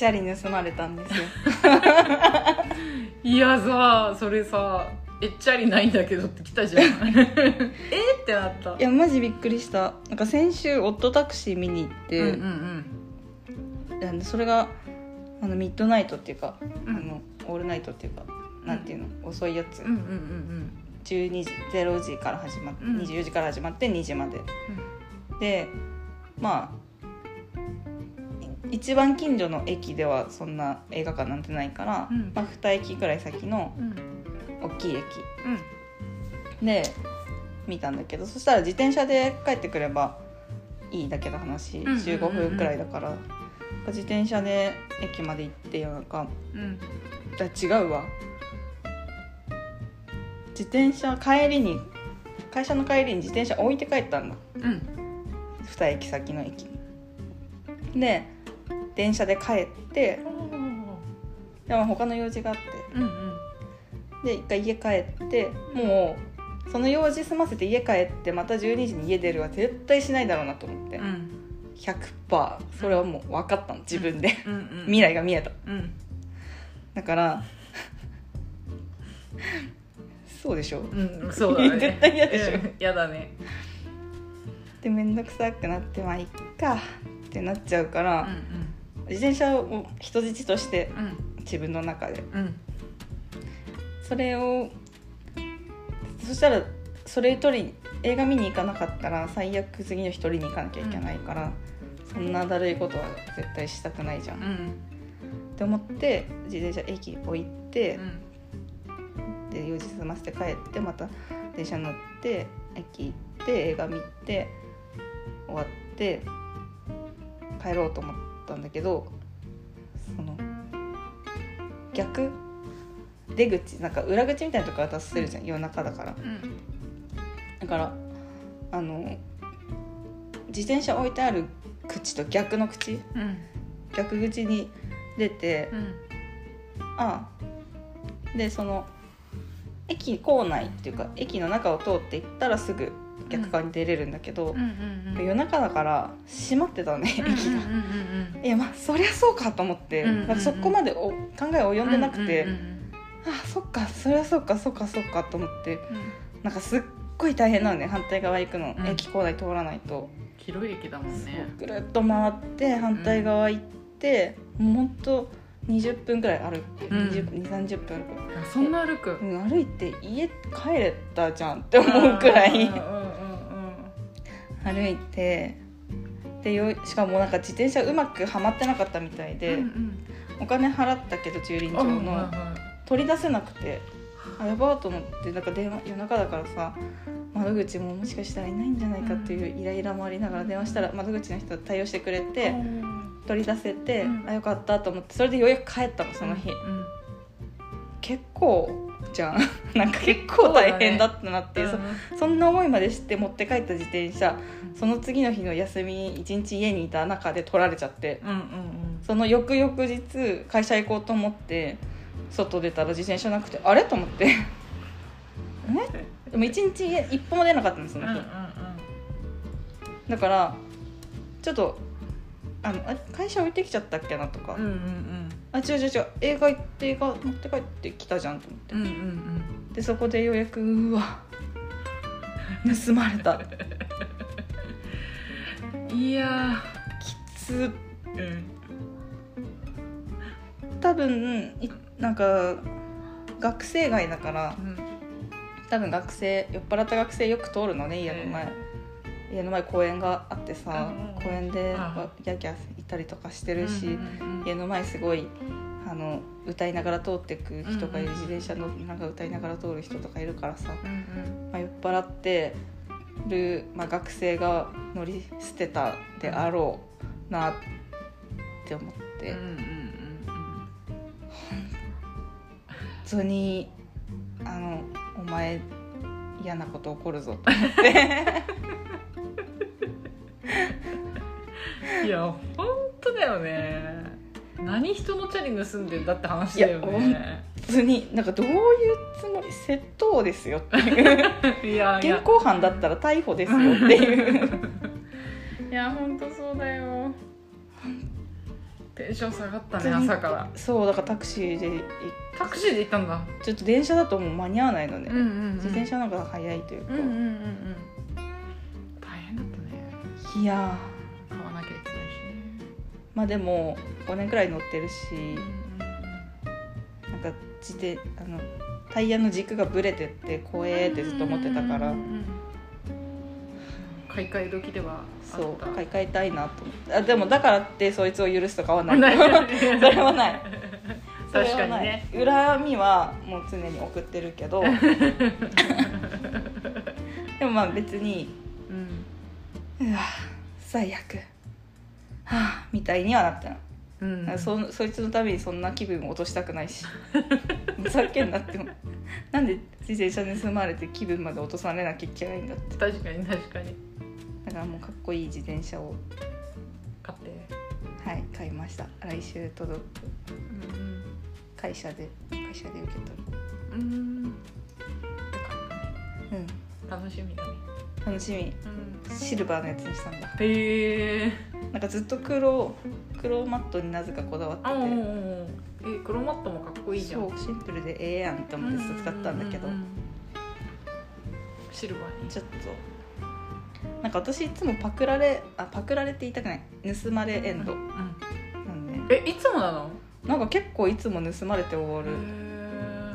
ちゃり盗まれたんですよ。いやさそれさえっちゃりないんだけどって来たじゃん。えってなった。いやマジびっくりした。なんか先週オットタクシー見に行って、うんうんあのそれがあのミッドナイトっていうか、うん。あのオールナイトっていうかなんていうの？遅いやつ、うんうんうんうん。12時0時から始まって、うん。24時から始まって2時まで。でまあい一番近所の駅ではそんな映画館なんてないから、うん。まあ、2駅くらい先のうん。大きい駅うん。で見たんだけどそしたら自転車で帰ってくればいいだけの話、んうんうんうん。15分くらいだから。自転車で駅まで行って夜中うん。だ違うわ。自転車帰りに会社の帰りに自転車置いて帰ったんだ。うん。2駅先の駅。にで電車で帰ってでも他の用事があってうんうんで一回家帰ってもうその用事済ませて家帰ってまた12時に家出るは絶対しないだろうなと思って、うん100%それはもう分かったの自分で、うんうん未来が見えた。うんだからそうでしょ？うんそうだね。絶対嫌でしょ？うん嫌だね。で面倒くさくなってまあいっかってなっちゃうから、うん自転車を人質としてうん。自分の中で。うん。それをそしたらそれ取り映画見に行かなかったら最悪次の日取りに行かなきゃいけないから、そんなだるいことは絶対したくないじゃん、っうん。て思って自転車駅置いてう、ん。で用事済ませて帰ってまた電車乗って駅行って映画見て終わって帰ろうと思ったんだけどその逆出口なんか裏口みたいなとこから出せるじゃん夜中だから。うん。だからあの自転車置いてある口と逆の口うん。逆口に出てうん。ああでその駅構内っていうか駅の中を通って行ったらすぐ逆側に出れるんだけどうん、うんうん夜中だから閉まってたのね駅が。うんうんうんいやまあそりゃそうかと思って、うんうんそこまでお考え及んでなくて、うんうんあそっかそりゃそうかそっかそっかと思ってうん。なんかすっごい大変なのね反対側行くの、うん。駅構内通らないと。広い駅だもんね。ぐるっと回って反対側行って、もうほんと20分くらい歩く、うん。20 2 3 0分歩そんな歩く？うん歩いて家帰れたじゃんって思うくらい。うんうんうん歩いてでよしかもなんか自転車うまくはまってなかったみたいで、うんうん。お金払ったけど駐輪場の、取り出せなくてあやばーと思ってなんか電話夜中だからさ窓口ももしかしたらいないんじゃないかっていうイライラもありながら電話したら窓口の人対応してくれて取り出せて、うん。あよかったと思ってそれでようやく帰ったのその日、うん結構じゃん。なんか結構大変だったなっていう、そそんな思いまでして持って帰った自転車その次の日の休み一日家にいた中で取られちゃってうんうんその翌々日会社行こうと思って外出たら自転車なくてあれ？と思って。え？でも一日家一歩も出なかったんですその日、うんうん。だからちょっとあのあ会社置いてきちゃったっけなとか、うんうんうん。あ違う違う違う。映画行って映画持って帰ってきたじゃんと思って、うんうんうん。でそこでようやくうわ。盗まれた。う んいやきつ。ーうん。多分いなんか学生街だから。多分学生酔っ払った学生よく通るのね家の前、家の前公園があってさ、うん公園でギャーギャーいたりとかしてるし、家の前すごいあの歌いながら通ってく人がいる、自転車のなんか歌いながら通る人とかいるからさ、まあ、酔っ払ってる、まあ、学生が乗り捨てたであろうなって思って、本当にあのお前嫌なこと起こるぞと思って。う んいや本当だよね。何人のチャリ盗んでんだって話だよね。普通になんかどういうつもり窃盗ですよっていう。いや現行犯だったら逮捕ですよっていう。いや本当そうだよ。っテンション下がったね朝から。そうだからタクシーでいタクシーで行ったんだちょっと電車だともう間に合わないのね、うんうん、うん、自転車の方が早いというか、うんうんうんうん。大変だったね。いや。買わなきゃいけないしね。ーまあでも5年くらい乗ってるし。うんなんか自転あのタイヤの軸がブレてって怖えってずっと思ってたから。うんうんうん買い替え時ではあった。そう買い替えたいなと思って。あでもだからってそいつを許すとかはない。そ それはない確かはない。にね。恨みはもう常に送ってるけど。でもまあ別にうん。うわ最悪。はあみたいにはなったの、うん。そそいつのためにそんな気分を落としたくないし。ふざけんなってもなんで自転車盗まれて気分まで落とされなきゃいけないんだって。確かに確かに。だからもうかっこいい自転車を買ってはい買いました来週届くうん会社で会社で受け取うんうん。よかったねるうん。楽しみだね。楽しみ。うん。シルバーのやつにしたんだ。へえなんかずっと黒黒マットになぜかこだわってあてえ黒マットもかっこいいじゃん。そうシンプルでええやんって思ってずっと使ったんだけど、うううん。シルバーに。ちょっと。なんか私いつもパクられあパクられって言いたくない。盗まれエンド。うん。なんで、えいつもなの？なんか結構いつも盗まれて終わる、へ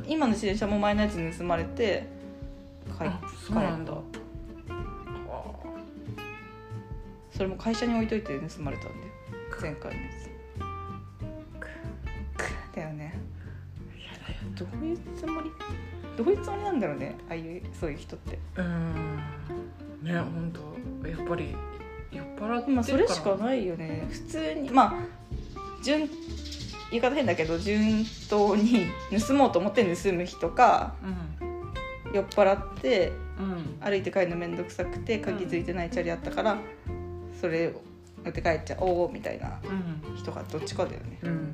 今の自転車も前のやつ盗まれて買いあそうなんだ。それも会社に置いといて盗まれたんだよ前回のやつ。だよね。どういうつもり？どういうつもりなんだろうねああいうそういう人って。うん。ね本当やっぱり酔っ払ってるから。まあそれしかないよね。普通にまあ順言い方変だけど順当に盗もうと思って盗む人か酔っ払ってうん。うん歩いて帰るの面倒くさくて鍵ついてないチャリあったからそれを乗って帰っちゃおうみたいなうん。人がどっちかだよね、うん。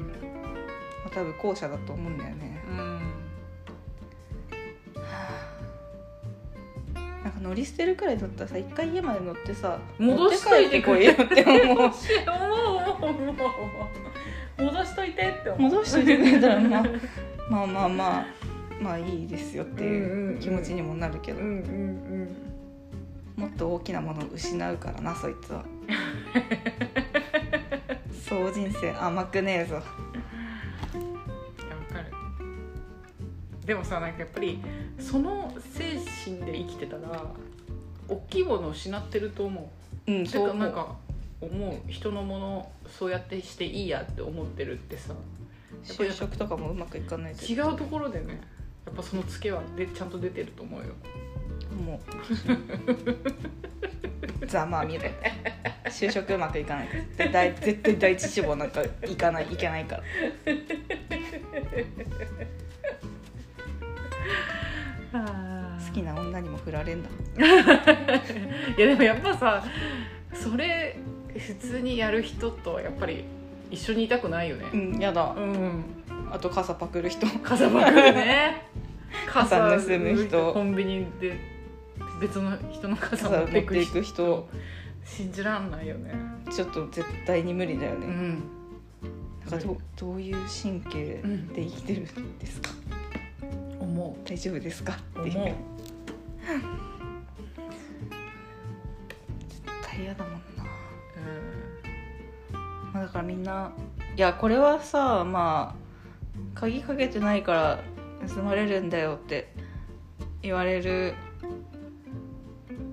まあ、多分後者だと思うんだよね。うん。なんか乗り捨てるくらいだったらさ一回家まで乗ってさ戻して持って帰ってこいよって思う。思う思う思う戻しといてって思う。戻しといてくれたら まあまあまあまあまあいいですよっていううん気持ちにもなるけど、うんうんもっと大きなものを失うからなそいつは。そう人生甘くねえぞ。いやわかる。でもさなんかやっぱりその精神で生きてたら大きいものを失ってると思う。うんてそう。なんか思う人のものそうやってしていいやって思ってるってさ。やっぱり就職とかもうまくいかないと違うところでねやっぱそのツケはでちゃんと出てると思うよ。もう。ざまあ見ろ。就職うまくいかない絶対絶対第一志望なんか行かないいけないから。好きな女にも振られんだ。いやでもやっぱさそれ普通にやる人とやっぱり一緒にいたくないよね。うんやだ。うん。あと傘パクる人。傘ばかりね。傘盗む人。コンビニで別の人の傘傘持ってていいく人。く人信じらんないよね。ちょっと絶対に無理だよね、うん。なんかどどういう神経で生きてるんですか、思大丈夫ですか？うっていう。思う。絶対嫌だもんな、うんまあ、だからみんないやこれはさまあ鍵かけてないから盗まれるんだよって言われる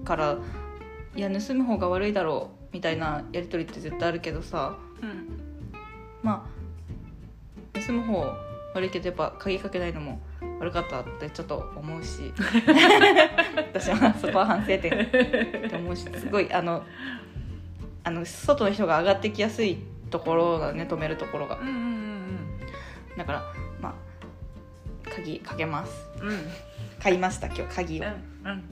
からいや盗む方が悪いだろうみたいなやり取りって絶対あるけどさうん。まあ盗む方悪いけどやっぱ鍵かけないのも悪かったってちょっと思うし私はそこは反省点って思うしすごいあのあの外の人が上がってきやすいところだね止めるところが。うんうんだからまあ鍵かけます。うん。うん買いました今日鍵を。うんうん。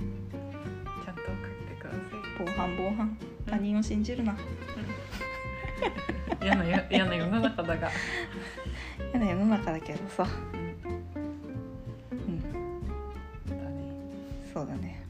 ちゃんとかけてくださ防犯防犯。他人を信じるな。い 嫌なや嫌な世の中だが。嫌な世の中だけどさ。うん。うん。そうだね